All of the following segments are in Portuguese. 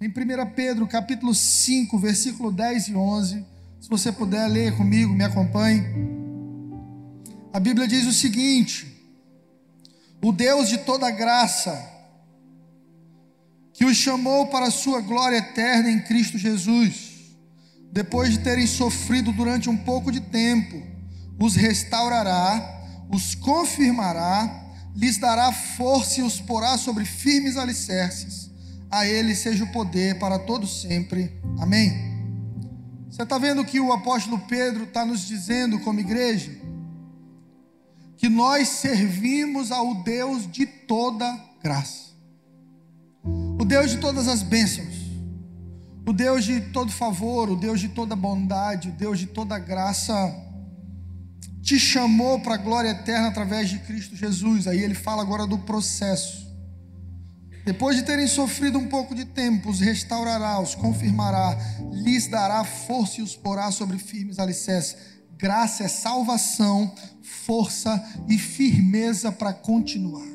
em 1 Pedro, capítulo 5, versículo 10 e 11. Se você puder ler comigo, me acompanhe. A Bíblia diz o seguinte: O Deus de toda graça, que os chamou para a sua glória eterna em Cristo Jesus, depois de terem sofrido durante um pouco de tempo, os restaurará, os confirmará, lhes dará força e os porá sobre firmes alicerces a Ele seja o poder para todos sempre. Amém. Você está vendo que o apóstolo Pedro está nos dizendo, como igreja, que nós servimos ao Deus de toda graça, o Deus de todas as bênçãos, o Deus de todo favor, o Deus de toda bondade, o Deus de toda graça, te chamou para a glória eterna através de Cristo Jesus. Aí ele fala agora do processo. Depois de terem sofrido um pouco de tempo, os restaurará, os confirmará, lhes dará força e os porá sobre firmes alicerces. Graça é salvação, força e firmeza para continuar.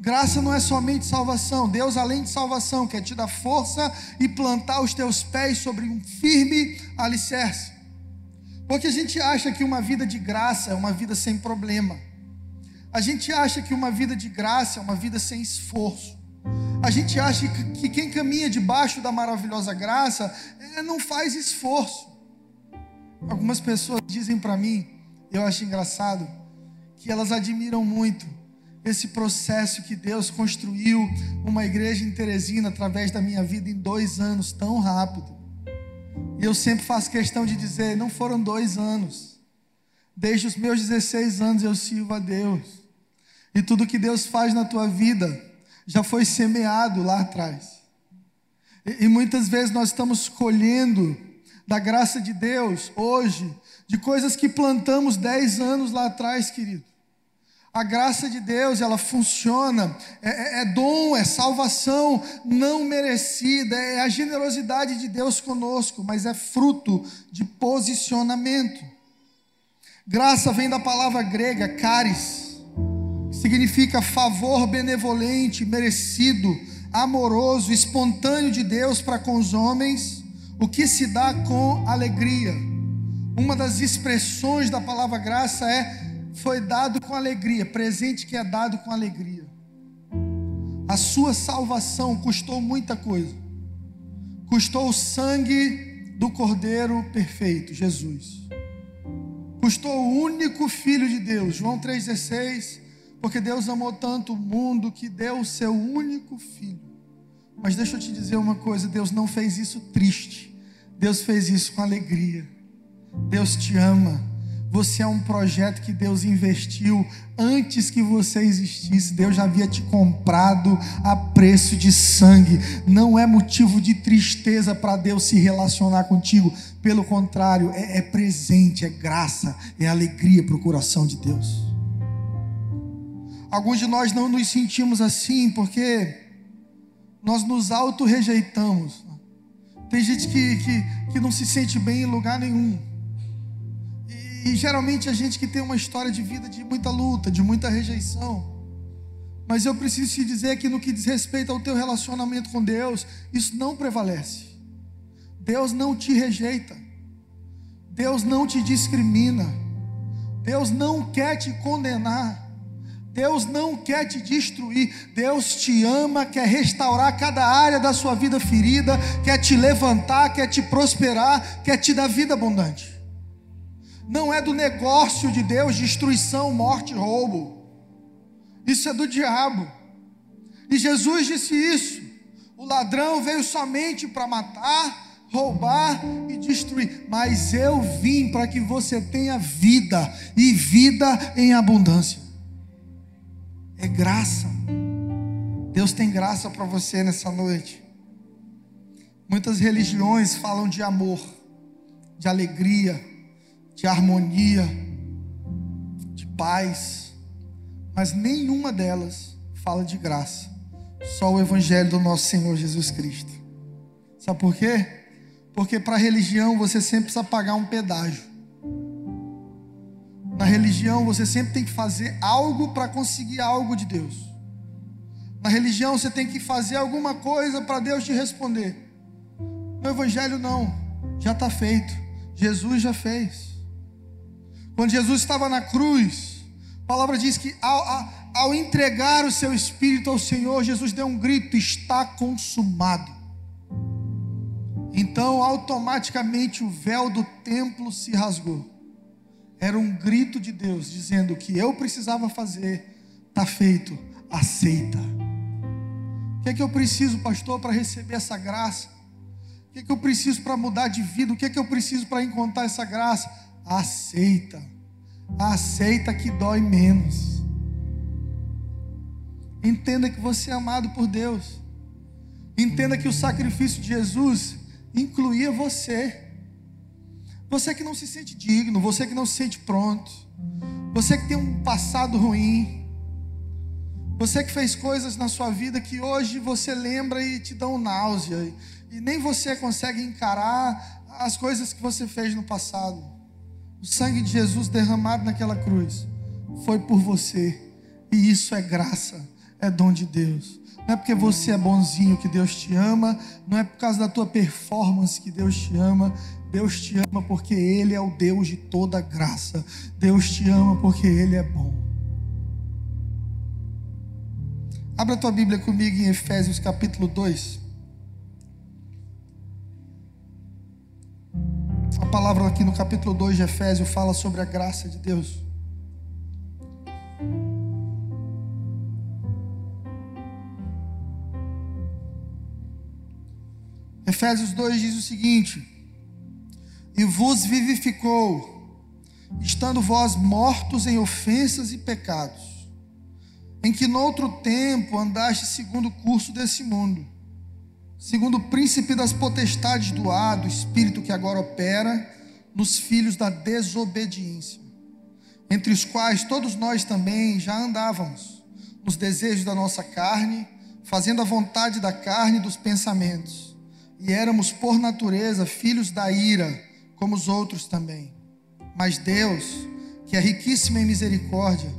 Graça não é somente salvação, Deus, além de salvação, quer te dar força e plantar os teus pés sobre um firme alicerce. Porque a gente acha que uma vida de graça é uma vida sem problema. A gente acha que uma vida de graça é uma vida sem esforço. A gente acha que quem caminha debaixo da maravilhosa graça é, não faz esforço. Algumas pessoas dizem para mim, eu acho engraçado, que elas admiram muito esse processo que Deus construiu uma igreja em Teresina através da minha vida em dois anos, tão rápido. E eu sempre faço questão de dizer: não foram dois anos. Desde os meus 16 anos eu sirvo a Deus. E tudo que Deus faz na tua vida já foi semeado lá atrás. E, e muitas vezes nós estamos colhendo da graça de Deus hoje, de coisas que plantamos dez anos lá atrás, querido. A graça de Deus, ela funciona, é, é, é, dom, é salvação não merecida, é a generosidade de Deus conosco, mas é fruto de posicionamento. Graça vem da palavra grega, caris, significa favor benevolente, merecido, amoroso, espontâneo de Deus para com os homens, o que se dá com alegria. Uma das expressões da palavra graça é foi dado com alegria, presente que é dado com alegria. A sua salvação custou muita coisa. Custou o sangue do Cordeiro perfeito, Jesus. Custou o único filho de Deus, João 3:16 porque Deus amou tanto o mundo que deu o seu único filho. Mas deixa eu te dizer uma coisa: Deus não fez isso triste, Deus fez isso com alegria. Deus te ama. Você é um projeto que Deus investiu antes que você existisse. Deus já havia te comprado a preço de sangue. Não é motivo de tristeza para Deus se relacionar contigo. Pelo contrário, é, é presente, é graça, é alegria para o coração de Deus. Alguns de nós não nos sentimos assim porque nós nos auto-rejeitamos. Tem gente que, que, que não se sente bem em lugar nenhum. E, e geralmente a gente que tem uma história de vida de muita luta, de muita rejeição. Mas eu preciso te dizer que no que diz respeito ao teu relacionamento com Deus, isso não prevalece. Deus não te rejeita. Deus não te discrimina. Deus não quer te condenar. Deus não quer te destruir, Deus te ama, quer restaurar cada área da sua vida ferida, quer te levantar, quer te prosperar, quer te dar vida abundante. Não é do negócio de Deus destruição, morte, roubo. Isso é do diabo. E Jesus disse isso. O ladrão veio somente para matar, roubar e destruir, mas eu vim para que você tenha vida e vida em abundância. É graça. Deus tem graça para você nessa noite. Muitas religiões falam de amor, de alegria, de harmonia, de paz, mas nenhuma delas fala de graça. Só o Evangelho do nosso Senhor Jesus Cristo. Sabe por quê? Porque para a religião você sempre precisa pagar um pedágio. Na religião, você sempre tem que fazer algo para conseguir algo de Deus. Na religião você tem que fazer alguma coisa para Deus te responder. No Evangelho não, já está feito. Jesus já fez. Quando Jesus estava na cruz, a palavra diz que ao, ao entregar o seu espírito ao Senhor, Jesus deu um grito: está consumado. Então, automaticamente, o véu do templo se rasgou. Era um grito de Deus dizendo: que eu precisava fazer está feito, aceita. O que é que eu preciso, pastor, para receber essa graça? O que é que eu preciso para mudar de vida? O que é que eu preciso para encontrar essa graça? Aceita. Aceita que dói menos. Entenda que você é amado por Deus. Entenda que o sacrifício de Jesus incluía você. Você que não se sente digno, você que não se sente pronto, você que tem um passado ruim, você que fez coisas na sua vida que hoje você lembra e te dão náusea, e nem você consegue encarar as coisas que você fez no passado. O sangue de Jesus derramado naquela cruz foi por você, e isso é graça, é dom de Deus. Não é porque você é bonzinho que Deus te ama, não é por causa da tua performance que Deus te ama. Deus te ama porque Ele é o Deus de toda graça. Deus te ama porque Ele é bom. Abra tua Bíblia comigo em Efésios capítulo 2. A palavra aqui no capítulo 2 de Efésios fala sobre a graça de Deus. Efésios 2 diz o seguinte: E vos vivificou, estando vós mortos em ofensas e pecados em que noutro tempo andaste segundo o curso desse mundo, segundo o príncipe das potestades do ar, do espírito que agora opera nos filhos da desobediência, entre os quais todos nós também já andávamos, nos desejos da nossa carne, fazendo a vontade da carne e dos pensamentos, e éramos por natureza filhos da ira, como os outros também. Mas Deus, que é riquíssimo em misericórdia,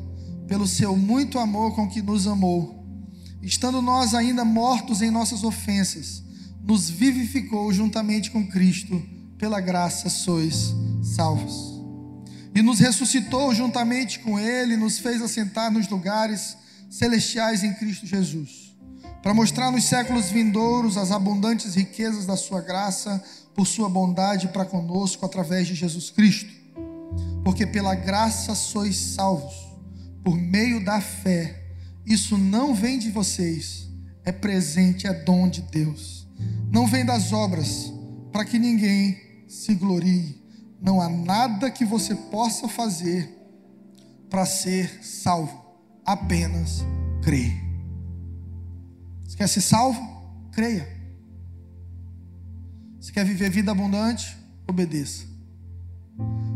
pelo seu muito amor com que nos amou, estando nós ainda mortos em nossas ofensas, nos vivificou juntamente com Cristo, pela graça sois salvos. E nos ressuscitou juntamente com Ele, nos fez assentar nos lugares celestiais em Cristo Jesus, para mostrar nos séculos vindouros as abundantes riquezas da Sua graça, por Sua bondade para conosco através de Jesus Cristo. Porque pela graça sois salvos por meio da fé. Isso não vem de vocês, é presente, é dom de Deus. Não vem das obras, para que ninguém se glorie. Não há nada que você possa fazer para ser salvo, apenas. Você quer ser salvo? Creia. Você quer viver vida abundante? Obedeça.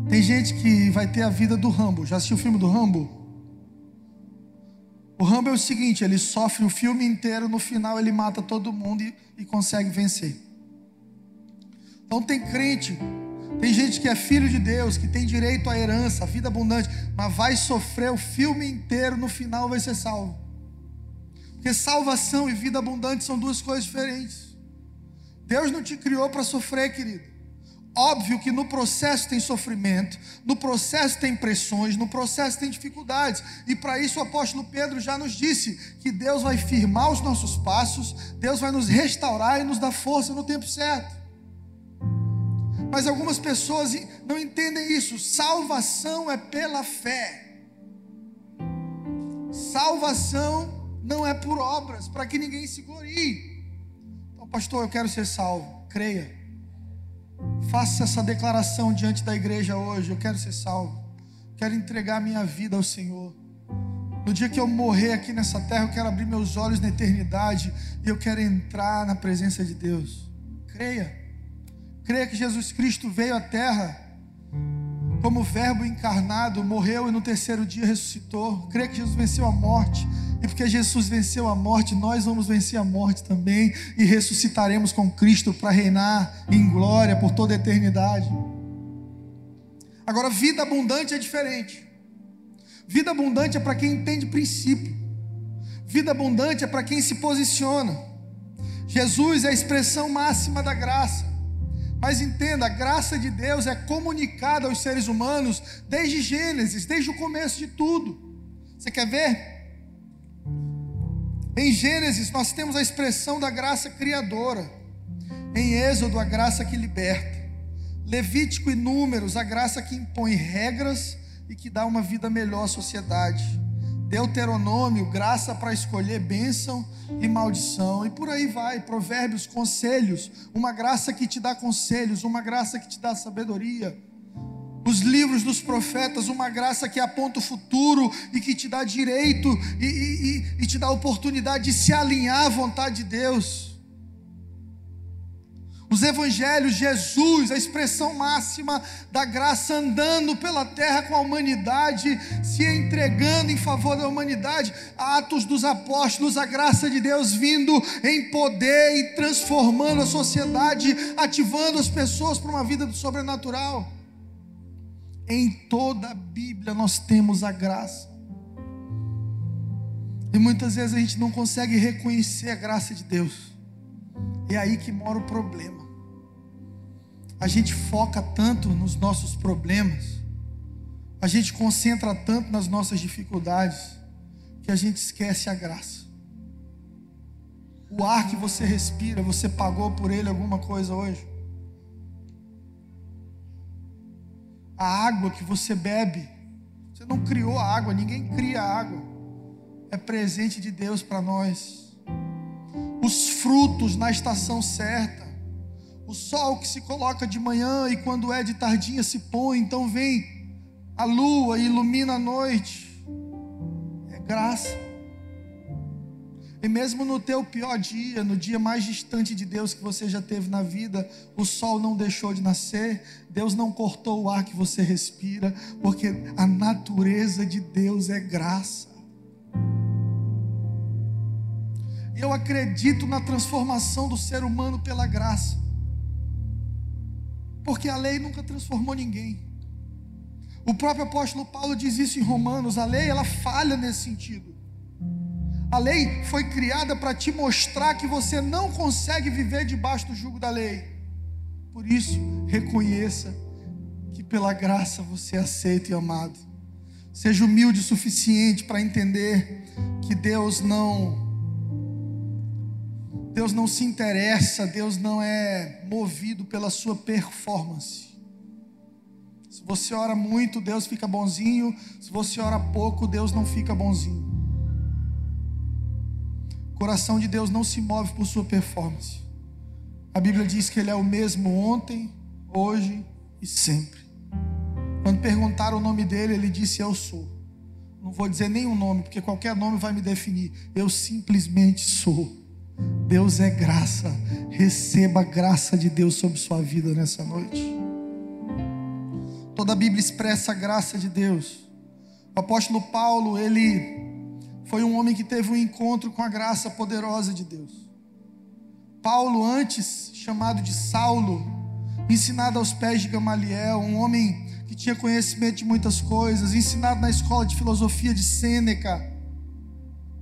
Tem gente que vai ter a vida do Rambo. Já assistiu o filme do Rambo? O Rambo é o seguinte: ele sofre o filme inteiro, no final ele mata todo mundo e, e consegue vencer. Então tem crente, tem gente que é filho de Deus, que tem direito à herança, à vida abundante, mas vai sofrer o filme inteiro, no final vai ser salvo. Porque salvação e vida abundante são duas coisas diferentes. Deus não te criou para sofrer, querido. Óbvio que no processo tem sofrimento, no processo tem pressões, no processo tem dificuldades, e para isso o apóstolo Pedro já nos disse que Deus vai firmar os nossos passos, Deus vai nos restaurar e nos dar força no tempo certo. Mas algumas pessoas não entendem isso. Salvação é pela fé. Salvação não é por obras, para que ninguém se glorie. Pastor, eu quero ser salvo. Creia. Faça essa declaração diante da igreja hoje. Eu quero ser salvo. Quero entregar minha vida ao Senhor. No dia que eu morrer aqui nessa terra, eu quero abrir meus olhos na eternidade e eu quero entrar na presença de Deus. Creia. Creia que Jesus Cristo veio à terra como verbo encarnado, morreu e no terceiro dia ressuscitou. Creia que Jesus venceu a morte e porque Jesus venceu a morte, nós vamos vencer a morte também e ressuscitaremos com Cristo para reinar em glória por toda a eternidade. Agora, vida abundante é diferente. Vida abundante é para quem entende princípio. Vida abundante é para quem se posiciona. Jesus é a expressão máxima da graça. Mas entenda, a graça de Deus é comunicada aos seres humanos desde Gênesis, desde o começo de tudo. Você quer ver? Em Gênesis, nós temos a expressão da graça criadora. Em Êxodo, a graça que liberta. Levítico e Números, a graça que impõe regras e que dá uma vida melhor à sociedade. Deuteronômio, graça para escolher bênção e maldição. E por aí vai. Provérbios, conselhos. Uma graça que te dá conselhos, uma graça que te dá sabedoria os livros dos profetas, uma graça que aponta o futuro e que te dá direito e, e, e, te dá oportunidade de se alinhar à vontade de Deus. Os evangelhos, Jesus, a expressão máxima da graça, andando pela terra com a humanidade, se entregando em favor da humanidade. Atos dos apóstolos, a graça de Deus vindo em poder e transformando a sociedade, ativando as pessoas para uma vida do sobrenatural. Em toda a Bíblia nós temos a graça. E muitas vezes a gente não consegue reconhecer a graça de Deus. É aí que mora o problema. A gente foca tanto nos nossos problemas, a gente concentra tanto nas nossas dificuldades, que a gente esquece a graça. O ar que você respira, você pagou por ele alguma coisa hoje? A água que você bebe, você não criou a água, ninguém cria a água. É presente de Deus para nós. Os frutos na estação certa. O sol que se coloca de manhã e quando é de tardinha se põe, então vem a lua e ilumina a noite. É graça. E mesmo no teu pior dia, no dia mais distante de Deus que você já teve na vida, o sol não deixou de nascer, Deus não cortou o ar que você respira, porque a natureza de Deus é graça. Eu acredito na transformação do ser humano pela graça. Porque a lei nunca transformou ninguém. O próprio apóstolo Paulo diz isso em Romanos, a lei ela falha nesse sentido. A lei foi criada para te mostrar que você não consegue viver debaixo do jugo da lei. Por isso, reconheça que pela graça você é aceito e amado. Seja humilde o suficiente para entender que Deus não Deus não se interessa, Deus não é movido pela sua performance. Se você ora muito, Deus fica bonzinho. Se você ora pouco, Deus não fica bonzinho. O coração de Deus não se move por sua performance. A Bíblia diz que Ele é o mesmo ontem, hoje e sempre. Quando perguntaram o nome dele, ele disse: Eu sou. Não vou dizer nenhum nome, porque qualquer nome vai me definir. Eu simplesmente sou. Deus é graça. Receba a graça de Deus sobre sua vida nessa noite. Toda a Bíblia expressa a graça de Deus. O apóstolo Paulo, ele foi um homem que teve um encontro com a graça poderosa de Deus. Paulo, antes chamado de Saulo, ensinado aos pés de Gamaliel, um homem que tinha conhecimento de muitas coisas, ensinado na escola de filosofia de Sêneca,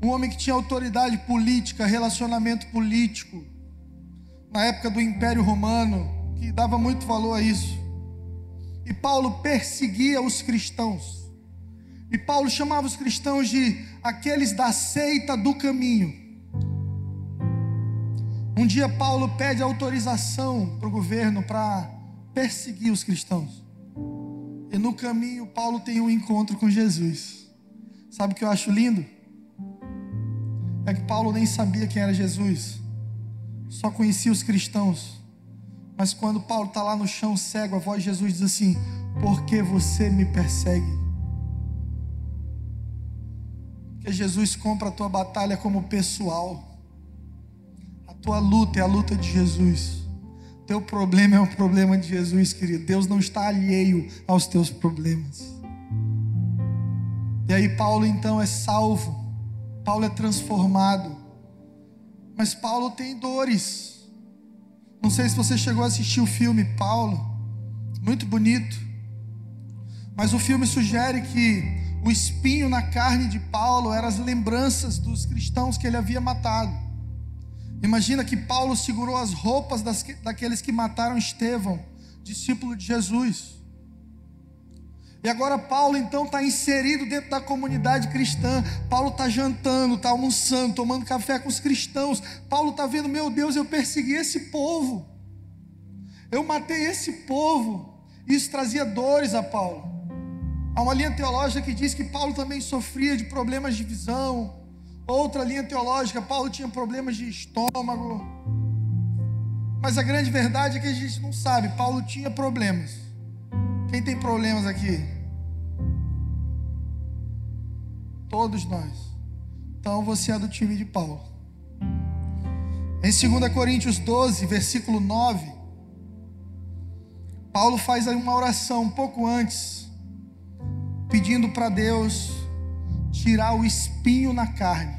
um homem que tinha autoridade política, relacionamento político, na época do Império Romano, que dava muito valor a isso. E Paulo perseguia os cristãos. E Paulo chamava os cristãos de aqueles da seita do caminho. Um dia Paulo pede autorização para o governo para perseguir os cristãos. E no caminho Paulo tem um encontro com Jesus. Sabe o que eu acho lindo? É que Paulo nem sabia quem era Jesus. Só conhecia os cristãos. Mas quando Paulo está lá no chão cego, a voz de Jesus diz assim: Por que você me persegue? Que Jesus compra a tua batalha como pessoal. A tua luta é a luta de Jesus. Teu problema é o problema de Jesus, querido. Deus não está alheio aos teus problemas. E aí Paulo então é salvo. Paulo é transformado. Mas Paulo tem dores. Não sei se você chegou a assistir o filme Paulo. Muito bonito. Mas o filme sugere que o espinho na carne de Paulo eram as lembranças dos cristãos que ele havia matado. Imagina que Paulo segurou as roupas das, daqueles que mataram Estevão, discípulo de Jesus. E agora Paulo então está inserido dentro da comunidade cristã. Paulo está jantando, está almoçando, tomando café com os cristãos. Paulo está vendo, meu Deus, eu persegui esse povo. Eu matei esse povo. Isso trazia dores a Paulo. Há uma linha teológica que diz que Paulo também sofria de problemas de visão. Outra linha teológica, Paulo tinha problemas de estômago. Mas a grande verdade é que a gente não sabe. Paulo tinha problemas. Quem tem problemas aqui? Todos nós. Então você é do time de Paulo. Em 2 Coríntios 12, versículo 9, Paulo faz uma oração um pouco antes, pedindo para Deus tirar o espinho na carne.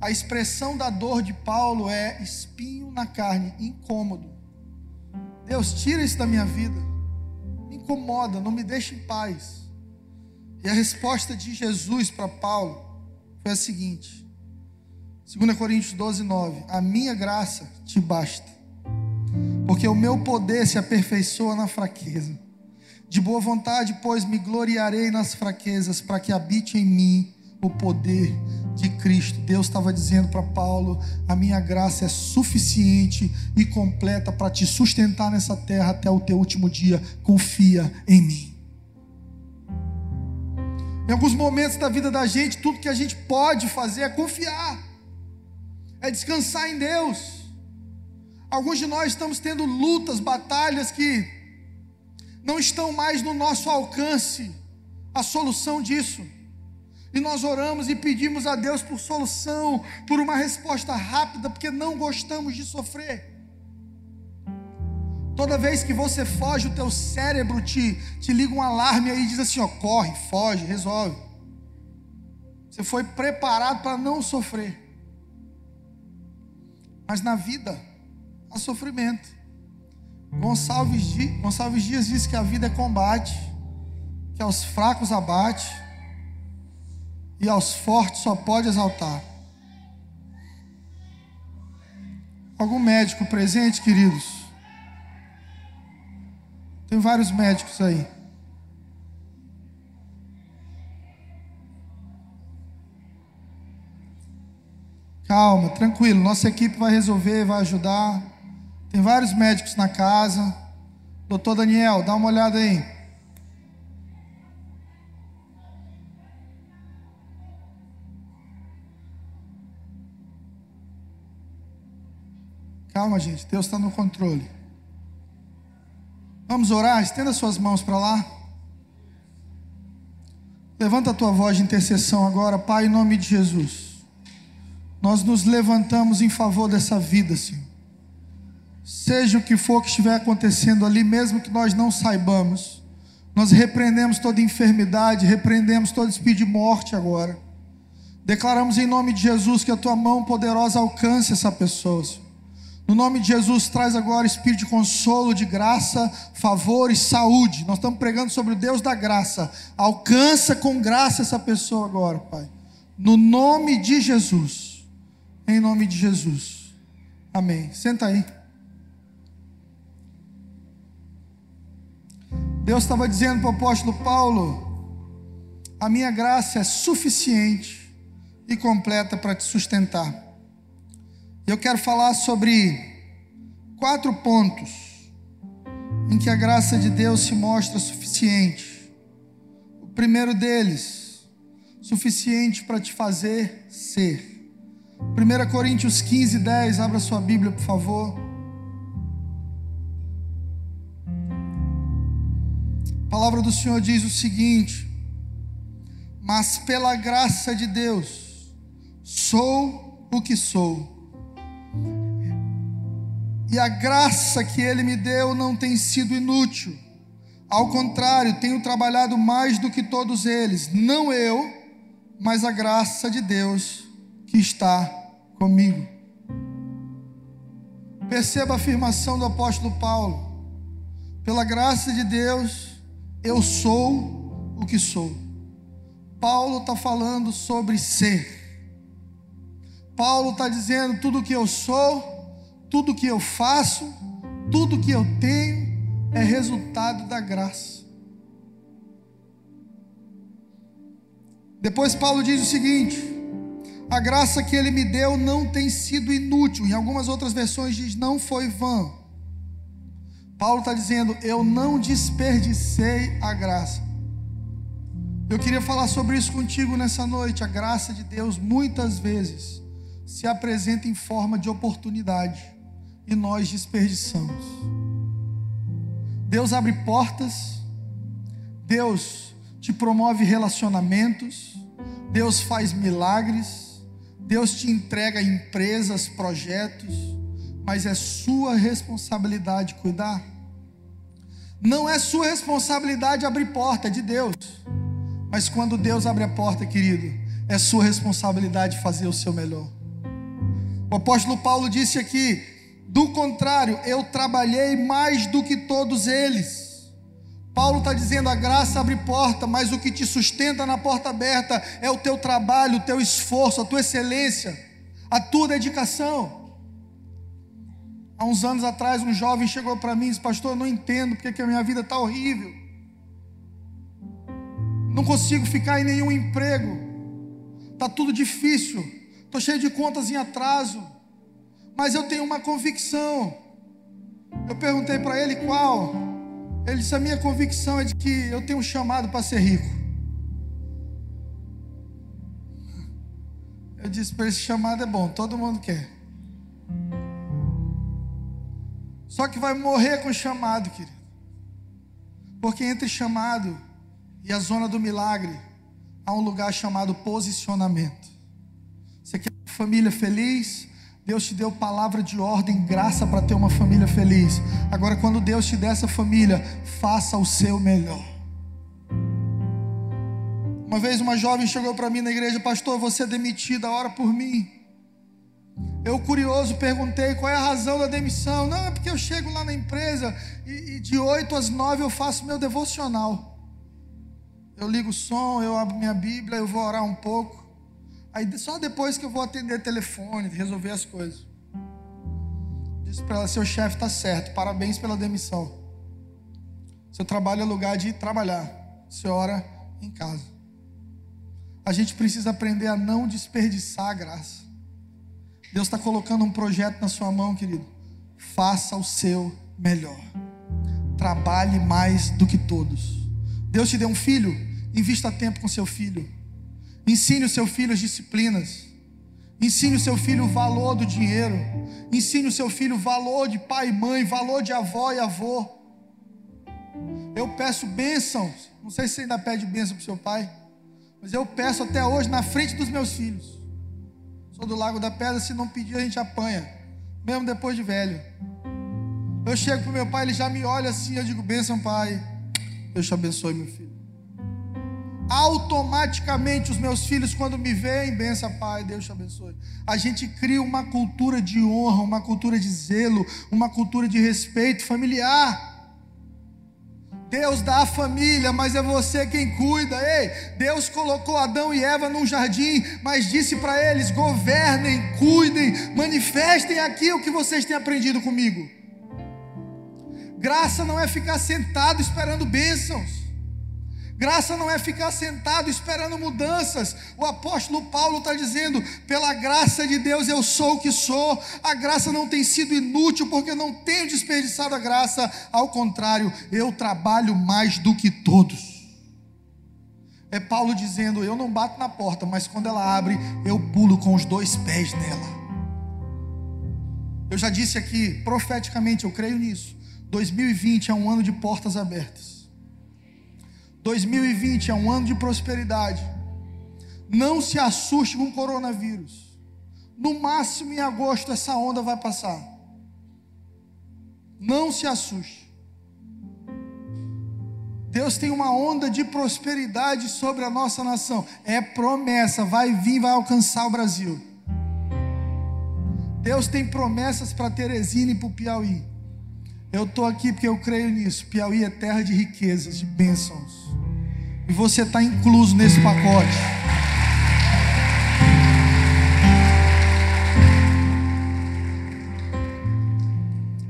A expressão da dor de Paulo é espinho na carne, incômodo. Deus, tira isso da minha vida. Me incomoda, não me deixa em paz. E a resposta de Jesus para Paulo foi a seguinte: 2 Coríntios 12, 9: A minha graça te basta, porque o meu poder se aperfeiçoa na fraqueza. De boa vontade, pois, me gloriarei nas fraquezas, para que habite em mim o poder de Cristo. Deus estava dizendo para Paulo: a minha graça é suficiente e completa para te sustentar nessa terra até o teu último dia. Confia em mim. Em alguns momentos da vida da gente, tudo que a gente pode fazer é confiar, é descansar em Deus. Alguns de nós estamos tendo lutas, batalhas que não estão mais no nosso alcance a solução disso. E nós oramos e pedimos a Deus por solução, por uma resposta rápida, porque não gostamos de sofrer. Toda vez que você foge, o teu cérebro te, te liga um alarme aí e diz assim: ó, corre, foge, resolve. Você foi preparado para não sofrer. Mas na vida há sofrimento. Gonçalves, Gonçalves Dias diz que a vida é combate, que aos fracos abate e aos fortes só pode exaltar. Algum médico presente, queridos? Tem vários médicos aí. Calma, tranquilo. Nossa equipe vai resolver, vai ajudar. Tem vários médicos na casa. Doutor Daniel, dá uma olhada aí. Calma, gente. Deus está no controle. Vamos orar? Estenda suas mãos para lá. Levanta a tua voz de intercessão agora, Pai, em nome de Jesus. Nós nos levantamos em favor dessa vida, Senhor. Seja o que for que estiver acontecendo ali, mesmo que nós não saibamos, nós repreendemos toda enfermidade, repreendemos todo espírito de morte agora. Declaramos em nome de Jesus que a tua mão poderosa alcance essa pessoa. No nome de Jesus, traz agora espírito de consolo, de graça, favor e saúde. Nós estamos pregando sobre o Deus da graça. Alcança com graça essa pessoa agora, Pai. No nome de Jesus. Em nome de Jesus. Amém. Senta aí. Deus estava dizendo para o apóstolo Paulo: A minha graça é suficiente e completa para te sustentar. Eu quero falar sobre quatro pontos em que a graça de Deus se mostra suficiente. O primeiro deles, suficiente para te fazer ser. 1 Coríntios 15, 10, abra sua Bíblia, por favor. A palavra do Senhor diz o seguinte: Mas pela graça de Deus, sou o que sou e a graça que Ele me deu não tem sido inútil. Ao contrário, tenho trabalhado mais do que todos eles. Não eu, mas a graça de Deus que está comigo. Perceba a afirmação do apóstolo Paulo. Pela graça de Deus, eu sou o que sou. Paulo está falando sobre ser. Paulo está dizendo: tudo que eu sou, tudo que eu faço, tudo que eu tenho é resultado da graça. Depois Paulo diz o seguinte: a graça que ele me deu não tem sido inútil. Em algumas outras versões diz não foi vã. Paulo está dizendo: eu não desperdicei a graça. Eu queria falar sobre isso contigo nessa noite. A graça de Deus muitas vezes se apresenta em forma de oportunidade e nós desperdiçamos. Deus abre portas, Deus te promove relacionamentos, Deus faz milagres, Deus te entrega empresas, projetos, mas é sua responsabilidade cuidar. Não é sua responsabilidade abrir porta, é de Deus. Mas quando Deus abre a porta, querido, é sua responsabilidade fazer o seu melhor. O apóstolo Paulo disse aqui: do contrário, eu trabalhei mais do que todos eles. Paulo está dizendo: a graça abre porta, mas o que te sustenta na porta aberta é o teu trabalho, o teu esforço, a tua excelência, a tua dedicação. Há uns anos atrás, um jovem chegou para mim e disse: Pastor, eu não entendo porque que a minha vida está horrível. Não consigo ficar em nenhum emprego. Está tudo difícil estou cheio de contas em atraso, mas eu tenho uma convicção. Eu perguntei para ele qual. Ele disse: A minha convicção é de que eu tenho um chamado para ser rico. Eu disse para esse chamado é bom, todo mundo quer. Só que vai morrer com chamado, querido. Porque entre chamado e a zona do milagre há um lugar chamado posicionamento. Você quer uma família feliz? Deus te deu palavra de ordem, graça para ter uma família feliz. Agora, quando Deus te der essa família, faça o seu melhor. Uma vez uma jovem chegou para mim na igreja, pastor, você é demitida, ora por mim. Eu, curioso, perguntei qual é a razão da demissão. Não, é porque eu chego lá na empresa e, e de 8 às 9 eu faço meu devocional. Eu ligo o som, eu abro minha Bíblia, eu vou orar um pouco. Aí só depois que eu vou atender telefone, resolver as coisas. Disse para ela: seu chefe está certo, parabéns pela demissão. Seu trabalho é lugar de trabalhar, você ora em casa. A gente precisa aprender a não desperdiçar a graça. Deus está colocando um projeto na sua mão, querido. Faça o seu melhor. Trabalhe mais do que todos. Deus te deu um filho, invista tempo com seu filho. Ensine o seu filho as disciplinas. Ensine o seu filho o valor do dinheiro. Ensine o seu filho o valor de pai e mãe, valor de avó e avô. Eu peço bênçãos. Não sei se você ainda pede bênção para o seu pai, mas eu peço até hoje na frente dos meus filhos. Sou do Lago da Pedra, se não pedir a gente apanha, mesmo depois de velho. Eu chego para o meu pai, ele já me olha assim, eu digo: bênção, pai. Deus te abençoe, meu filho automaticamente os meus filhos, quando me veem, benção, Pai, Deus te abençoe. A gente cria uma cultura de honra, uma cultura de zelo, uma cultura de respeito familiar. Deus dá a família, mas é você quem cuida. Ei, Deus colocou Adão e Eva num jardim, mas disse para eles: governem, cuidem, manifestem aquilo que vocês têm aprendido comigo. Graça não é ficar sentado esperando bênçãos. Graça não é ficar sentado esperando mudanças. O apóstolo Paulo está dizendo: pela graça de Deus eu sou o que sou. A graça não tem sido inútil porque não tenho desperdiçado a graça. Ao contrário, eu trabalho mais do que todos. É Paulo dizendo: eu não bato na porta, mas quando ela abre, eu pulo com os dois pés nela. Eu já disse aqui, profeticamente, eu creio nisso. 2020 é um ano de portas abertas. 2020 é um ano de prosperidade. Não se assuste com o coronavírus. No máximo em agosto essa onda vai passar. Não se assuste. Deus tem uma onda de prosperidade sobre a nossa nação. É promessa, vai vir, vai alcançar o Brasil. Deus tem promessas para Teresina e para o Piauí. Eu estou aqui porque eu creio nisso. Piauí é terra de riquezas, de bênçãos. E você está incluso nesse pacote.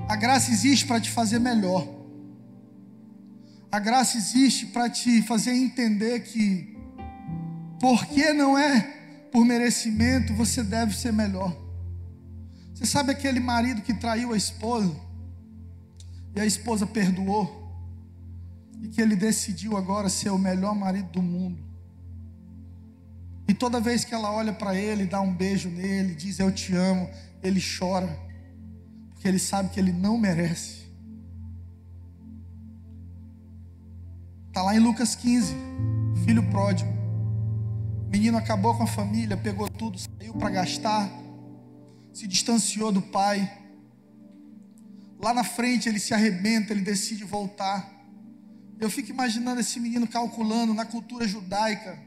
A graça existe para te fazer melhor. A graça existe para te fazer entender que, porque não é por merecimento, você deve ser melhor. Você sabe aquele marido que traiu a esposa, e a esposa perdoou, e que ele decidiu agora ser o melhor marido do mundo. E toda vez que ela olha para ele, dá um beijo nele, diz eu te amo, ele chora, porque ele sabe que ele não merece. Está lá em Lucas 15, filho pródigo. O menino acabou com a família, pegou tudo, saiu para gastar, se distanciou do pai. Lá na frente ele se arrebenta, ele decide voltar. Eu fico imaginando esse menino calculando na cultura judaica,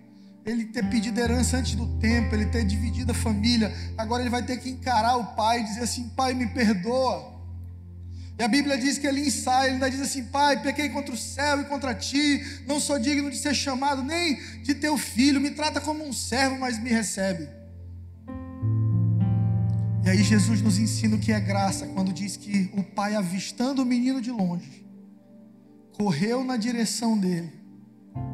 ele ter pedido herança antes do tempo, ele ter dividido a família, agora ele vai ter que encarar o pai e dizer assim: Pai, me perdoa. E a Bíblia diz que ele ensaia, ele ainda diz assim: Pai, pequei contra o céu e contra ti, não sou digno de ser chamado nem de teu filho, me trata como um servo, mas me recebe. E aí Jesus nos ensina o que é graça, quando diz que o pai, avistando o menino de longe, correu na direção dele,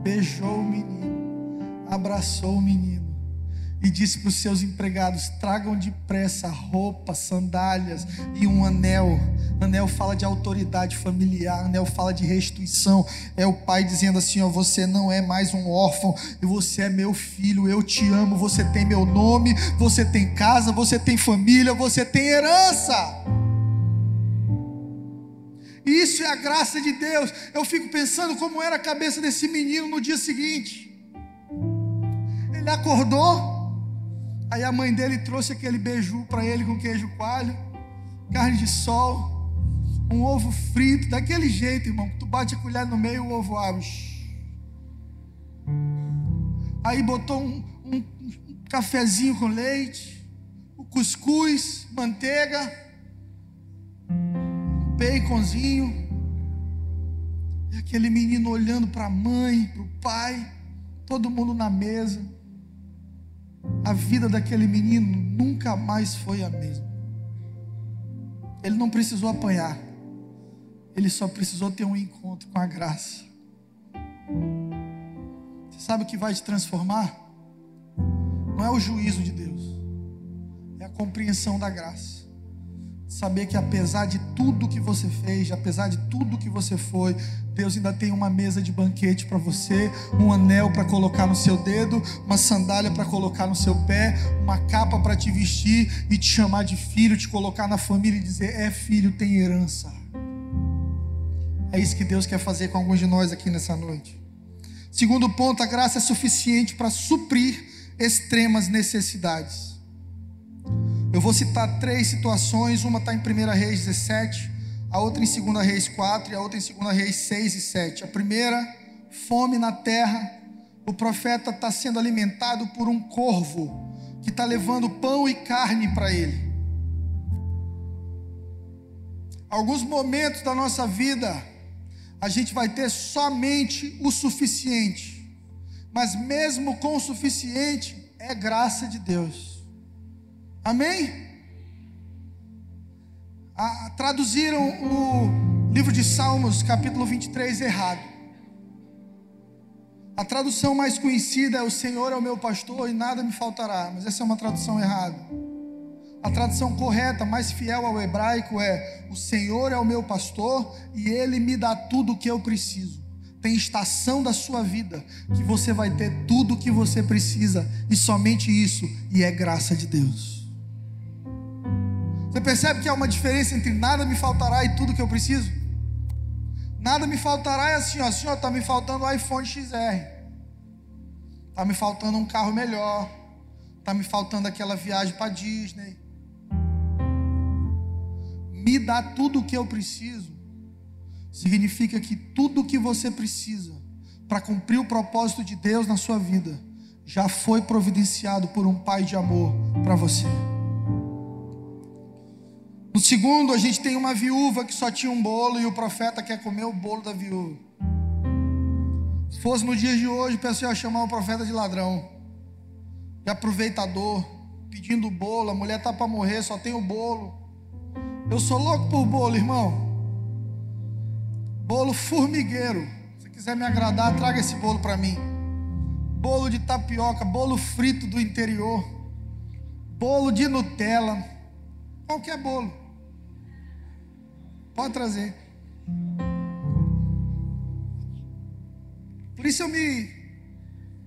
beijou o menino, abraçou o menino e disse para os seus empregados: tragam depressa roupas, sandálias e um anel. Anel fala de autoridade familiar, anel fala de restituição. É o pai dizendo assim: ó, você não é mais um órfão, você é meu filho, eu te amo, você tem meu nome, você tem casa, você tem família, você tem herança. Isso é a graça de Deus. Eu fico pensando como era a cabeça desse menino no dia seguinte. Ele acordou, Aí a mãe dele trouxe aquele beiju para ele com queijo coalho, carne de sol, um ovo frito, daquele jeito, irmão. Tu bate a colher no meio, o ovo abre. Aí botou um, um, um cafezinho com leite, o cuscuz, manteiga, baconzinho. E aquele menino olhando para a mãe, para o pai, todo mundo na mesa a vida daquele menino nunca mais foi a mesma. Ele não precisou apanhar, ele só precisou ter um encontro com a graça. Você sabe o que vai te transformar? Não é o juízo de Deus, é a compreensão da graça. Saber que apesar de tudo que você fez, apesar de tudo que você foi, Deus ainda tem uma mesa de banquete para você, um anel para colocar no seu dedo, uma sandália para colocar no seu pé, uma capa para te vestir e te chamar de filho, te colocar na família e dizer: é filho, tem herança. É isso que Deus quer fazer com alguns de nós aqui nessa noite. Segundo ponto, a graça é suficiente para suprir extremas necessidades. Eu vou citar três situações, uma está em 1 Reis 17, a outra em 2 Reis 4 e a outra em 2 Reis 6 e 7. A primeira, fome na terra, o profeta está sendo alimentado por um corvo que está levando pão e carne para ele. Alguns momentos da nossa vida, a gente vai ter somente o suficiente, mas mesmo com o suficiente, é graça de Deus. Amém? Ah, traduziram o livro de Salmos, capítulo 23, errado. A tradução mais conhecida é: O Senhor é o meu pastor e nada me faltará. Mas essa é uma tradução errada. A tradução correta, mais fiel ao hebraico, é: O Senhor é o meu pastor e ele me dá tudo o que eu preciso. Tem estação da sua vida que você vai ter tudo o que você precisa e somente isso, e é graça de Deus. Você percebe que há uma diferença entre nada me faltará e tudo que eu preciso? Nada me faltará é assim, ó, assim, ó, está me faltando o iPhone XR. Está me faltando um carro melhor. Está me faltando aquela viagem para Disney. Me dá tudo o que eu preciso. Significa que tudo o que você precisa para cumprir o propósito de Deus na sua vida já foi providenciado por um Pai de amor para você. No segundo, a gente tem uma viúva que só tinha um bolo e o profeta quer comer o bolo da viúva. fosse no dia de hoje, o pessoal ia chamar o profeta de ladrão, de aproveitador, pedindo bolo. A mulher tá para morrer, só tem o bolo. Eu sou louco por bolo, irmão. Bolo formigueiro. Se quiser me agradar, traga esse bolo para mim. Bolo de tapioca, bolo frito do interior, bolo de Nutella, qualquer bolo. Pode trazer. Por isso eu me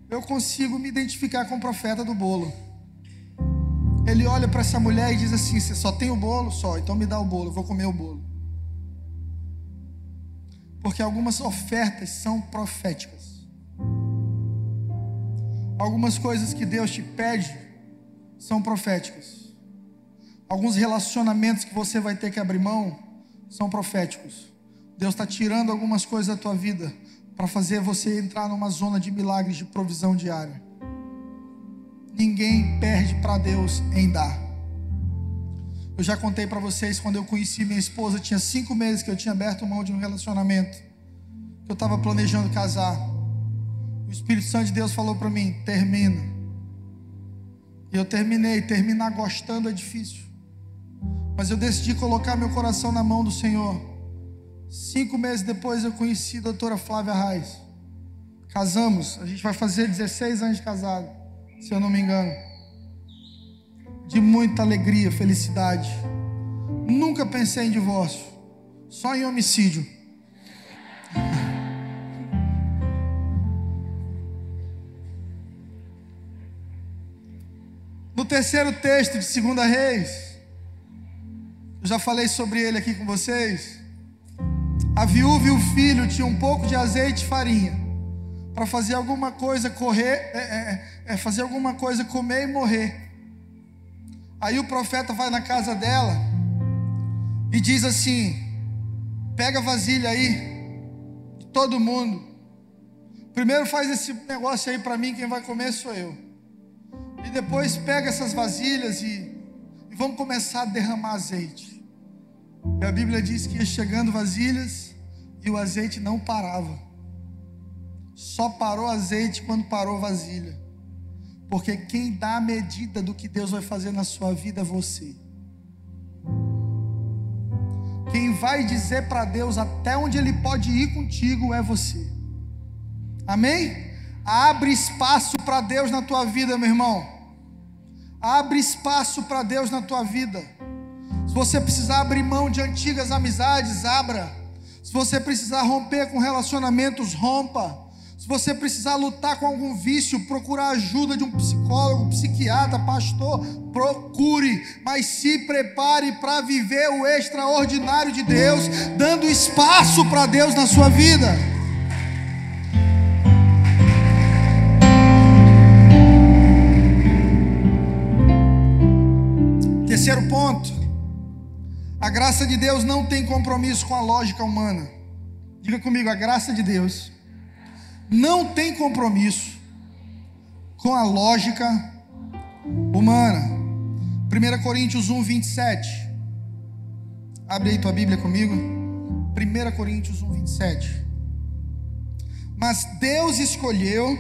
eu consigo me identificar com o profeta do bolo. Ele olha para essa mulher e diz assim: "Você só tem o bolo, só. Então me dá o bolo, eu vou comer o bolo." Porque algumas ofertas são proféticas. Algumas coisas que Deus te pede são proféticas. Alguns relacionamentos que você vai ter que abrir mão são proféticos. Deus está tirando algumas coisas da tua vida para fazer você entrar numa zona de milagres de provisão diária. Ninguém perde para Deus em dar. Eu já contei para vocês quando eu conheci minha esposa, tinha cinco meses que eu tinha aberto mão de um relacionamento, que eu estava planejando casar. O Espírito Santo de Deus falou para mim: termina. E eu terminei. Terminar gostando é difícil, mas eu decidi colocar meu coração na mão do Senhor. Cinco meses depois eu conheci a doutora Flávia Reis. Casamos, a gente vai fazer 16 anos de casado, se eu não me engano. De muita alegria, felicidade. Nunca pensei em divórcio, só em homicídio. No terceiro texto de Segunda Reis, eu já falei sobre ele aqui com vocês. A viúva e o filho tinham um pouco de azeite e farinha para fazer alguma coisa correr, é, é, é, fazer alguma coisa comer e morrer. Aí o profeta vai na casa dela e diz assim: pega a vasilha aí todo mundo. Primeiro faz esse negócio aí para mim, quem vai comer sou eu. E depois pega essas vasilhas e, vamos começar a derramar azeite. E a Bíblia diz que ia chegando vasilhas e o azeite não parava. Só parou azeite quando parou vasilha. Porque quem dá a medida do que Deus vai fazer na sua vida é você. Quem vai dizer para Deus até onde Ele pode ir contigo é você. Amém? Abre espaço para Deus na tua vida, meu irmão. Abre espaço para Deus na tua vida. Se você precisar abrir mão de antigas amizades, abra. Se você precisar romper com relacionamentos, rompa. Se você precisar lutar com algum vício, procurar ajuda de um psicólogo, psiquiatra, pastor, procure, mas se prepare para viver o extraordinário de Deus, dando espaço para Deus na sua vida. Terceiro ponto. A graça de Deus não tem compromisso com a lógica humana. Diga comigo, a graça de Deus não tem compromisso com a lógica humana. 1 Coríntios 1, 27. Abre aí tua Bíblia comigo. 1 Coríntios 1, 27. Mas Deus escolheu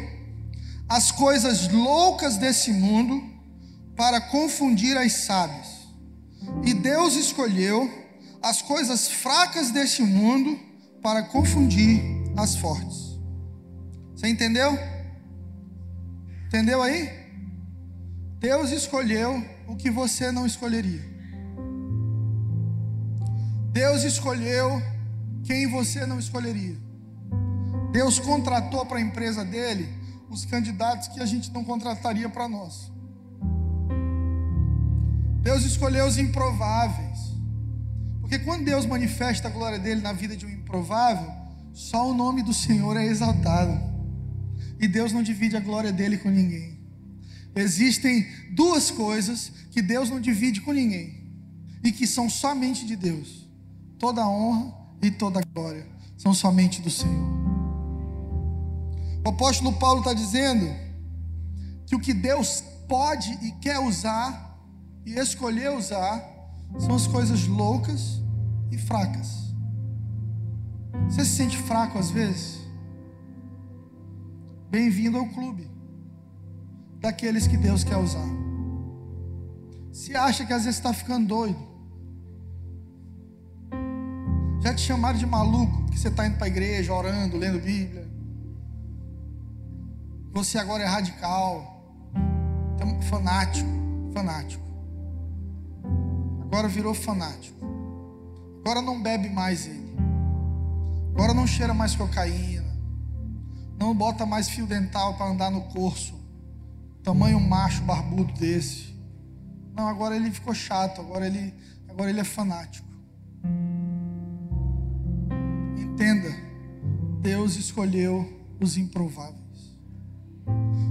as coisas loucas desse mundo para confundir as sábias. E Deus escolheu as coisas fracas deste mundo para confundir as fortes. Você entendeu? Entendeu aí? Deus escolheu o que você não escolheria. Deus escolheu quem você não escolheria. Deus contratou para a empresa dele os candidatos que a gente não contrataria para nós. Deus escolheu os improváveis. Porque quando Deus manifesta a glória dele na vida de um improvável, só o nome do Senhor é exaltado. E Deus não divide a glória dele com ninguém. Existem duas coisas que Deus não divide com ninguém e que são somente de Deus. Toda a honra e toda a glória são somente do Senhor. O apóstolo Paulo está dizendo que o que Deus pode e quer usar e escolher usar são as coisas loucas e fracas. Você se sente fraco às vezes? bem-vindo ao clube daqueles que Deus quer usar. Se acha que às vezes está ficando doido, já te chamaram de maluco, porque você está indo para a igreja, orando, lendo Bíblia. Você agora é radical, fanático, fanático. Agora virou fanático. Agora não bebe mais ele. Agora não cheira mais cocaína. Não bota mais fio dental para andar no curso. Tamanho macho barbudo desse. Não, agora ele ficou chato, agora ele, agora ele é fanático. Entenda, Deus escolheu os improváveis.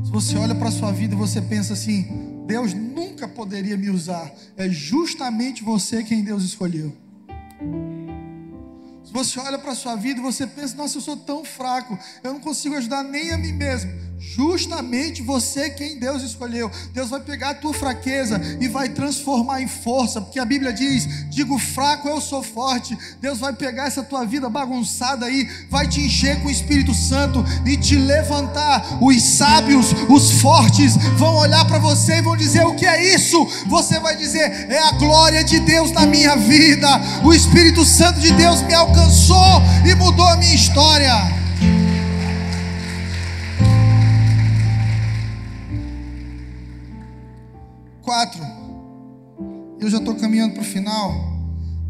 Se você olha para a sua vida e você pensa assim, Deus nunca poderia me usar, é justamente você quem Deus escolheu. Se você olha para a sua vida você pensa, nossa, eu sou tão fraco, eu não consigo ajudar nem a mim mesmo. Justamente você quem Deus escolheu. Deus vai pegar a tua fraqueza e vai transformar em força, porque a Bíblia diz: digo fraco, eu sou forte. Deus vai pegar essa tua vida bagunçada aí, vai te encher com o Espírito Santo e te levantar. Os sábios, os fortes vão olhar para você e vão dizer: o que é isso? Você vai dizer: é a glória de Deus na minha vida. O Espírito Santo de Deus me alcançou e mudou a minha história. Quatro. Eu já estou caminhando para o final.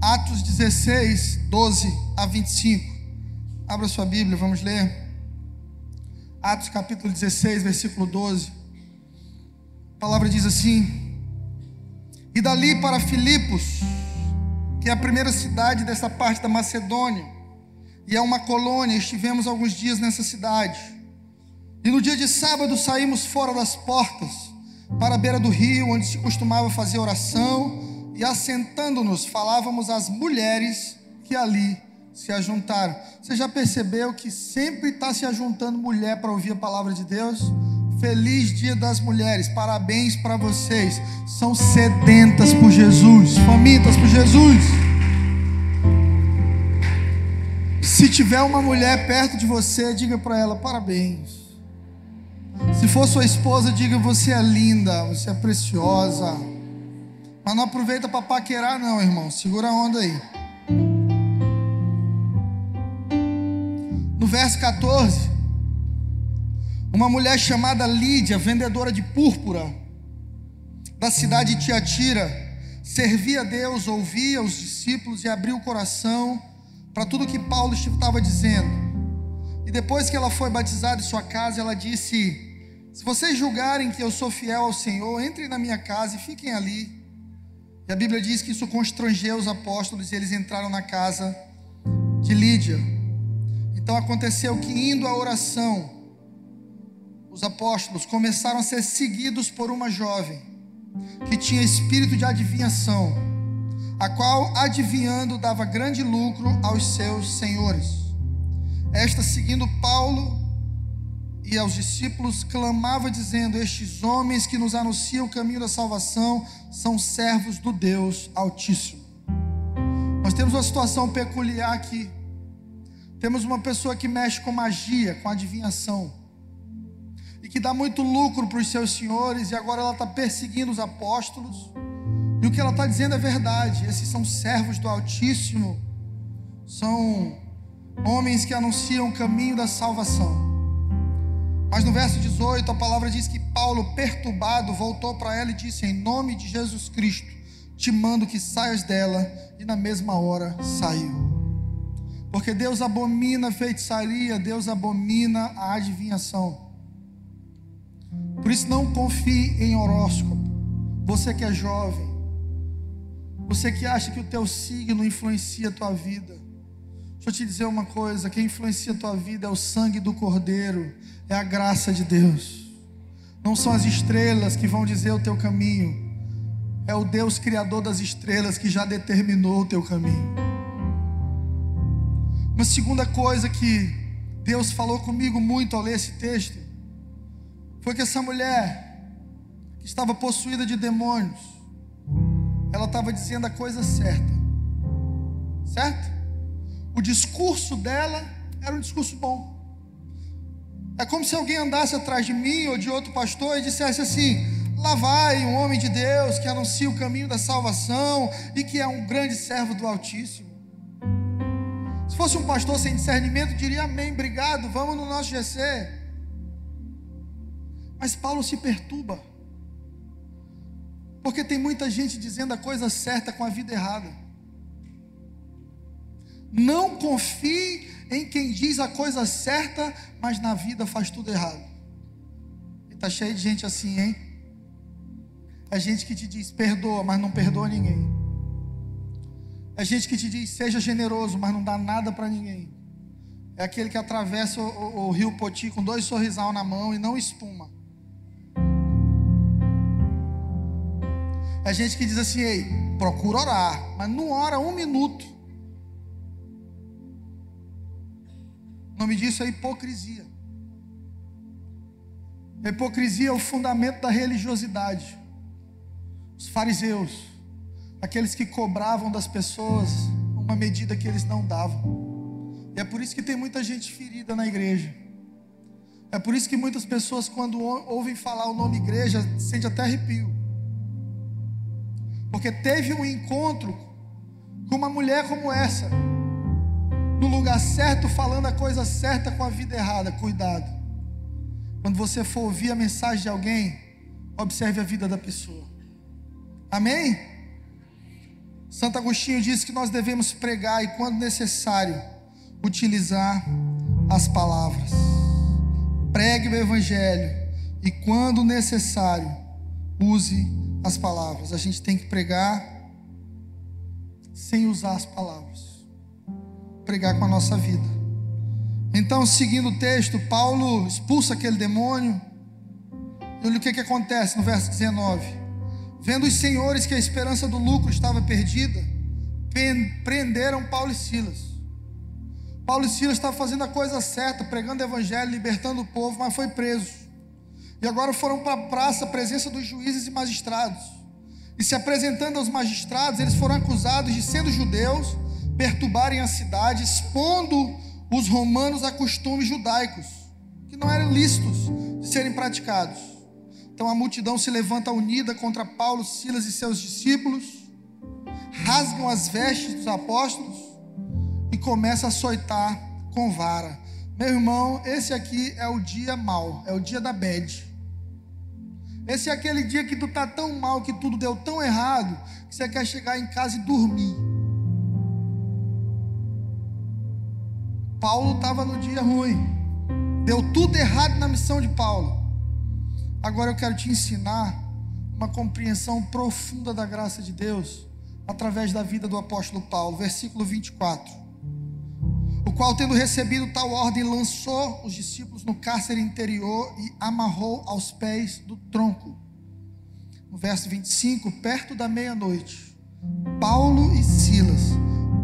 Atos 16, 12 a 25. Abra sua Bíblia, vamos ler. Atos capítulo 16, versículo 12. A palavra diz assim: E dali para Filipos, que é a primeira cidade dessa parte da Macedônia, e é uma colônia, estivemos alguns dias nessa cidade. E no dia de sábado saímos fora das portas para a beira do rio, onde se costumava fazer oração, e assentando-nos, falávamos às mulheres que ali se ajuntaram. Você já percebeu que sempre está se ajuntando mulher para ouvir a palavra de Deus? Feliz Dia das Mulheres, parabéns para vocês. São sedentas por Jesus, famintas por Jesus. Se tiver uma mulher perto de você, diga para ela: parabéns. Se for sua esposa, diga: Você é linda, você é preciosa. Mas não aproveita para paquerar, não, irmão. Segura a onda aí. No verso 14, uma mulher chamada Lídia, vendedora de púrpura, da cidade de Tiatira, servia a Deus, ouvia os discípulos e abria o coração para tudo que Paulo estava dizendo. E depois que ela foi batizada em sua casa, ela disse: se vocês julgarem que eu sou fiel ao Senhor, entrem na minha casa e fiquem ali. E a Bíblia diz que isso constrangeu os apóstolos e eles entraram na casa de Lídia. Então aconteceu que, indo à oração, os apóstolos começaram a ser seguidos por uma jovem que tinha espírito de adivinhação, a qual, adivinhando, dava grande lucro aos seus senhores. Esta, seguindo Paulo, e aos discípulos clamava dizendo: Estes homens que nos anunciam o caminho da salvação são servos do Deus Altíssimo. Nós temos uma situação peculiar aqui. Temos uma pessoa que mexe com magia, com adivinhação, e que dá muito lucro para os seus senhores, e agora ela está perseguindo os apóstolos. E o que ela está dizendo é verdade. Esses são servos do Altíssimo, são homens que anunciam o caminho da salvação. Mas no verso 18, a palavra diz que Paulo, perturbado, voltou para ela e disse: Em nome de Jesus Cristo, te mando que saias dela. E na mesma hora saiu. Porque Deus abomina a feitiçaria, Deus abomina a adivinhação. Por isso, não confie em horóscopo. Você que é jovem, você que acha que o teu signo influencia a tua vida. Deixa eu te dizer uma coisa: quem influencia a tua vida é o sangue do Cordeiro é a graça de Deus. Não são as estrelas que vão dizer o teu caminho, é o Deus Criador das estrelas que já determinou o teu caminho. Uma segunda coisa que Deus falou comigo muito ao ler esse texto foi que essa mulher que estava possuída de demônios, ela estava dizendo a coisa certa, certo? O discurso dela era um discurso bom. É como se alguém andasse atrás de mim ou de outro pastor e dissesse assim: lá vai um homem de Deus que anuncia o caminho da salvação e que é um grande servo do Altíssimo. Se fosse um pastor sem discernimento, diria amém, obrigado, vamos no nosso GC. Mas Paulo se perturba, porque tem muita gente dizendo a coisa certa com a vida errada. Não confie em quem diz a coisa certa, mas na vida faz tudo errado. E tá cheio de gente assim, hein? É gente que te diz perdoa, mas não perdoa ninguém. É gente que te diz seja generoso, mas não dá nada para ninguém. É aquele que atravessa o, o, o, rio Poti com dois sorrisal na mão e não espuma. É gente que diz assim, ei, procura orar, mas não ora um minuto. O nome disso é hipocrisia. A hipocrisia é o fundamento da religiosidade. Os fariseus, aqueles que cobravam das pessoas uma medida que eles não davam. E é por isso que tem muita gente ferida na igreja. É por isso que muitas pessoas, quando ouvem falar o nome igreja, sentem até arrepio. Porque teve um encontro com uma mulher como essa lugar certo, falando a coisa certa com a vida errada. Cuidado. Quando você for ouvir a mensagem de alguém, observe a vida da pessoa. Amém? Santo Agostinho diz que nós devemos pregar e, quando necessário, utilizar as palavras. Pregue o Evangelho e, quando necessário, use as palavras. A gente tem que pregar sem usar as palavras pregar com a nossa vida. Então, seguindo o texto, Paulo expulsa aquele demônio. E olha o que, que acontece no verso 19: Vendo os senhores que a esperança do lucro estava perdida, prenderam Paulo e Silas. Paulo e Silas estavam fazendo a coisa certa, pregando o evangelho, libertando o povo, mas foi preso. E agora foram para a praça, a presença dos juízes e magistrados. E se apresentando aos magistrados, eles foram acusados de, sendo judeus, perturbarem a cidade, expondo os romanos a costumes judaicos, que não eram lícitos de serem praticados. Então a multidão se levanta unida contra Paulo, Silas e seus discípulos, rasgam as vestes dos apóstolos e começa a açoitar com vara. Meu irmão, esse aqui é o dia mal, é o dia da bed. Esse é aquele dia que tu tá tão mal, que tudo deu tão errado, que você quer chegar em casa e dormir. Paulo estava no dia ruim. Deu tudo errado na missão de Paulo. Agora eu quero te ensinar uma compreensão profunda da graça de Deus através da vida do apóstolo Paulo, versículo 24. O qual, tendo recebido tal ordem, lançou os discípulos no cárcere interior e amarrou aos pés do tronco. No verso 25, perto da meia-noite, Paulo e Silas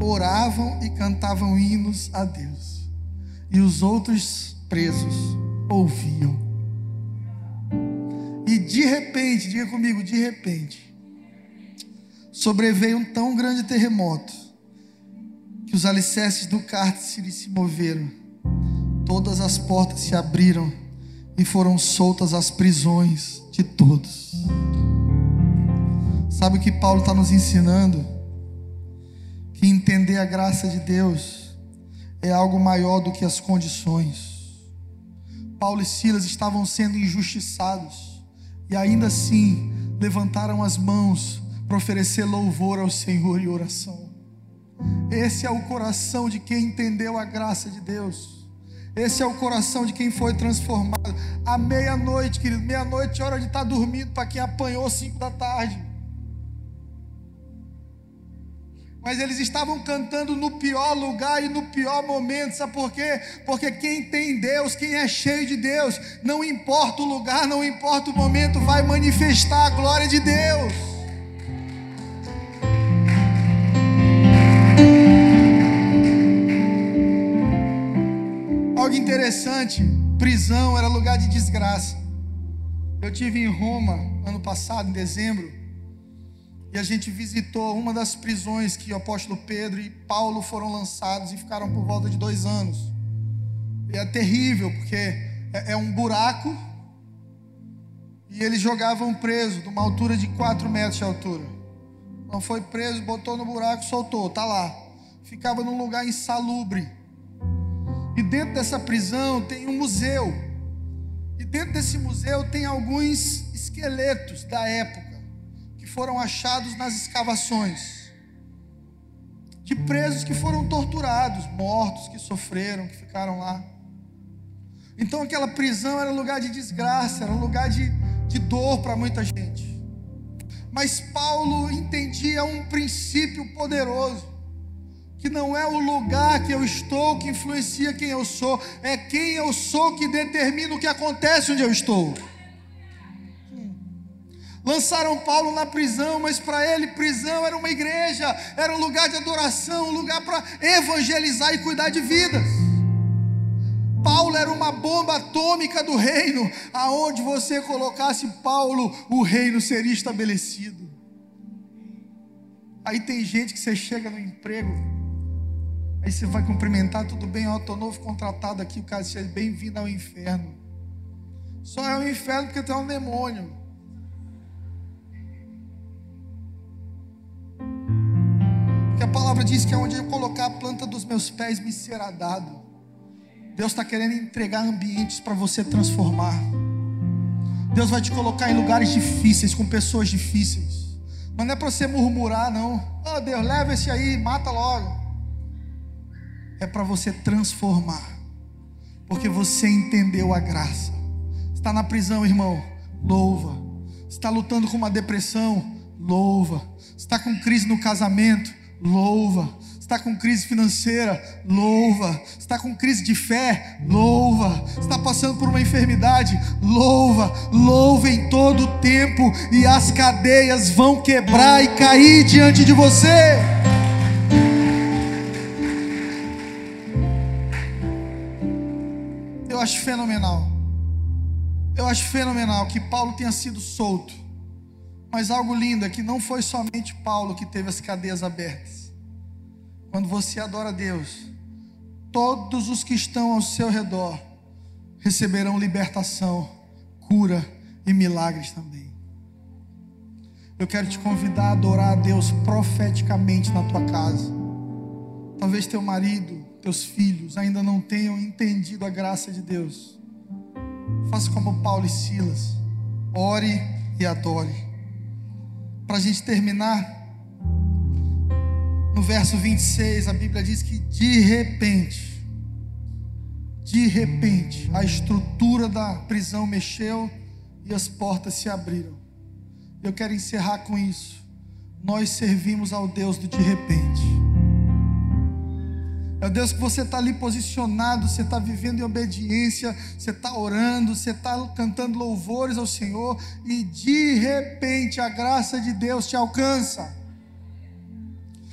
oravam e cantavam hinos a Deus. E os outros presos ouviam. E de repente, diga comigo, de repente, sobreveio um tão grande terremoto que os alicerces do cárcere se moveram, todas as portas se abriram e foram soltas as prisões de todos. Sabe o que Paulo está nos ensinando? que entender a graça de Deus é algo maior do que as condições. Paulo e Silas estavam sendo injustiçados e ainda assim levantaram as mãos para oferecer louvor ao Senhor e oração. Esse é o coração de quem entendeu a graça de Deus. Esse é o coração de quem foi transformado. À meia-noite, querido, meia-noite é hora de estar dormindo para quem apanhou cinco da tarde. Mas eles estavam cantando no pior lugar e no pior momento, sabe por quê? Porque quem tem Deus, quem é cheio de Deus, não importa o lugar, não importa o momento, vai manifestar a glória de Deus. Algo interessante, prisão era lugar de desgraça. Eu tive em Roma ano passado, em dezembro, e a gente visitou uma das prisões que o apóstolo Pedro e Paulo foram lançados e ficaram por volta de dois anos. E é terrível, porque é, é um buraco e eles jogavam preso de uma altura de 4 metros de altura. Não foi preso, botou no buraco, soltou, tá lá. Ficava num lugar insalubre. E dentro dessa prisão tem um museu. E dentro desse museu tem alguns esqueletos da época foram achados nas escavações. De presos que foram torturados, mortos, que sofreram, que ficaram lá. Então aquela prisão era um lugar de desgraça, era um lugar de, de dor para muita gente. Mas Paulo entendia um princípio poderoso, que não é o lugar que eu estou que influencia quem eu sou, é quem eu sou que determina o que acontece onde eu estou. Lançaram Paulo na prisão, mas para ele prisão era uma igreja, era um lugar de adoração, um lugar para evangelizar e cuidar de vidas. Paulo era uma bomba atômica do reino, aonde você colocasse Paulo, o reino seria estabelecido. Aí tem gente que você chega no emprego, aí você vai cumprimentar, tudo bem, ó, tô novo contratado aqui, o cara diz, bem-vindo ao inferno. Só é o inferno porque tem um demônio. A palavra diz que onde eu colocar a planta dos meus pés me será dado. Deus está querendo entregar ambientes para você transformar. Deus vai te colocar em lugares difíceis, com pessoas difíceis. Mas não é para você murmurar, não. Oh Deus, leva esse aí, mata logo. É para você transformar. Porque você entendeu a graça. Está na prisão, irmão? Louva. Está lutando com uma depressão? Louva. Está com crise no casamento? Louva está com crise financeira, louva. Está com crise de fé, louva. Está passando por uma enfermidade, louva. Louva em todo o tempo e as cadeias vão quebrar e cair diante de você. Eu acho fenomenal. Eu acho fenomenal que Paulo tenha sido solto. Mas algo lindo é que não foi somente Paulo que teve as cadeias abertas. Quando você adora a Deus, todos os que estão ao seu redor receberão libertação, cura e milagres também. Eu quero te convidar a adorar a Deus profeticamente na tua casa. Talvez teu marido, teus filhos ainda não tenham entendido a graça de Deus. Faça como Paulo e Silas. Ore e adore. Para a gente terminar, no verso 26, a Bíblia diz que de repente, de repente, a estrutura da prisão mexeu e as portas se abriram. Eu quero encerrar com isso. Nós servimos ao Deus do de repente. É o Deus que você está ali posicionado, você está vivendo em obediência, você está orando, você está cantando louvores ao Senhor, e de repente a graça de Deus te alcança.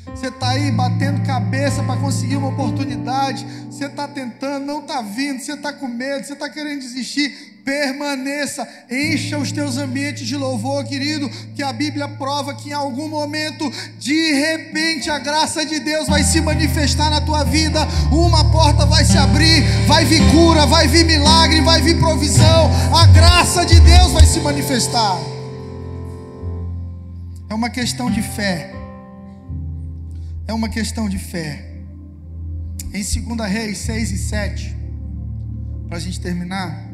Você está aí batendo cabeça para conseguir uma oportunidade. Você está tentando, não está vindo. Você está com medo, você está querendo desistir. Permaneça, encha os teus ambientes de louvor, querido. Que a Bíblia prova que em algum momento, de repente, a graça de Deus vai se manifestar na tua vida. Uma porta vai se abrir, vai vir cura, vai vir milagre, vai vir provisão. A graça de Deus vai se manifestar. É uma questão de fé é uma questão de fé. Em 2 Reis 6 e 7, para a gente terminar,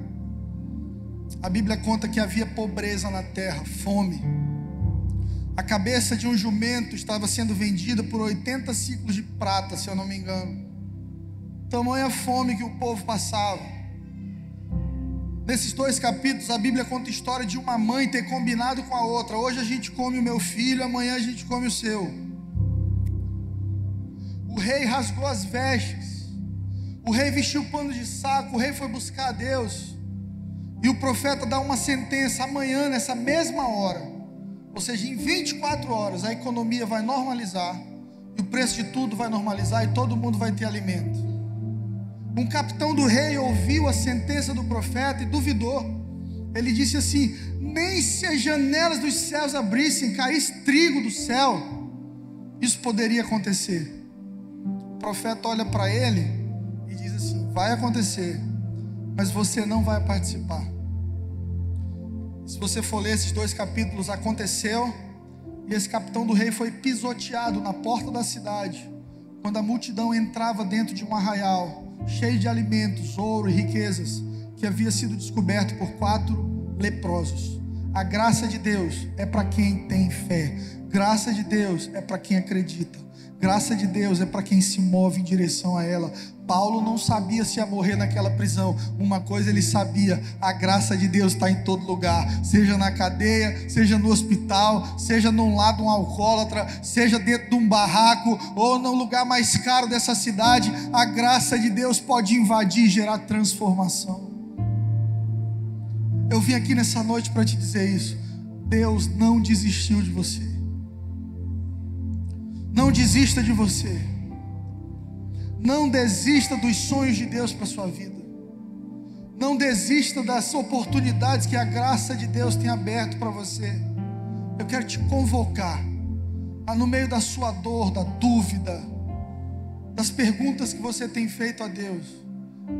a Bíblia conta que havia pobreza na terra, fome. A cabeça de um jumento estava sendo vendida por 80 ciclos de prata, se eu não me engano. Tamanha fome que o povo passava. Nesses dois capítulos, a Bíblia conta a história de uma mãe ter combinado com a outra. Hoje a gente come o meu filho, amanhã a gente come o seu. O rei rasgou as vestes. O rei vestiu pano de saco. O rei foi buscar a Deus. E o profeta dá uma sentença amanhã, nessa mesma hora. Ou seja, em 24 horas a economia vai normalizar. E o preço de tudo vai normalizar. E todo mundo vai ter alimento. Um capitão do rei ouviu a sentença do profeta e duvidou. Ele disse assim: Nem se as janelas dos céus abrissem, caísse trigo do céu, isso poderia acontecer profeta olha para ele e diz assim: Vai acontecer, mas você não vai participar. Se você for ler esses dois capítulos, aconteceu e esse capitão do rei foi pisoteado na porta da cidade, quando a multidão entrava dentro de um arraial cheio de alimentos, ouro e riquezas, que havia sido descoberto por quatro leprosos. A graça de Deus é para quem tem fé, graça de Deus é para quem acredita. Graça de Deus é para quem se move em direção a ela. Paulo não sabia se ia morrer naquela prisão. Uma coisa ele sabia: a graça de Deus está em todo lugar, seja na cadeia, seja no hospital, seja num lado um alcoólatra, seja dentro de um barraco ou no lugar mais caro dessa cidade. A graça de Deus pode invadir e gerar transformação. Eu vim aqui nessa noite para te dizer isso. Deus não desistiu de você. Não desista de você. Não desista dos sonhos de Deus para sua vida. Não desista das oportunidades que a graça de Deus tem aberto para você. Eu quero te convocar a no meio da sua dor, da dúvida, das perguntas que você tem feito a Deus,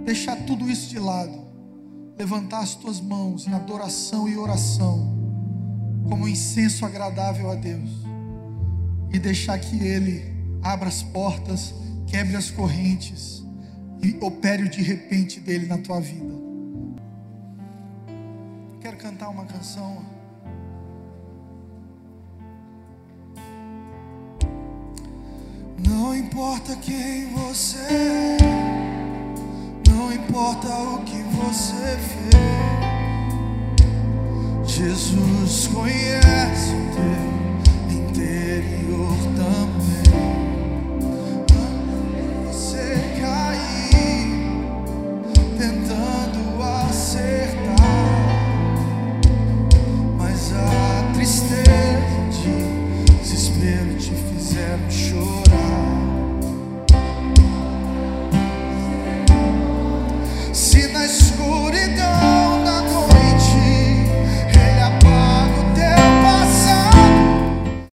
deixar tudo isso de lado, levantar as tuas mãos em adoração e oração, como um incenso agradável a Deus e deixar que Ele abra as portas, quebre as correntes e opere o de repente dele na tua vida. Quero cantar uma canção. Não importa quem você é, não importa o que você fez, Jesus conhece o teu interior também.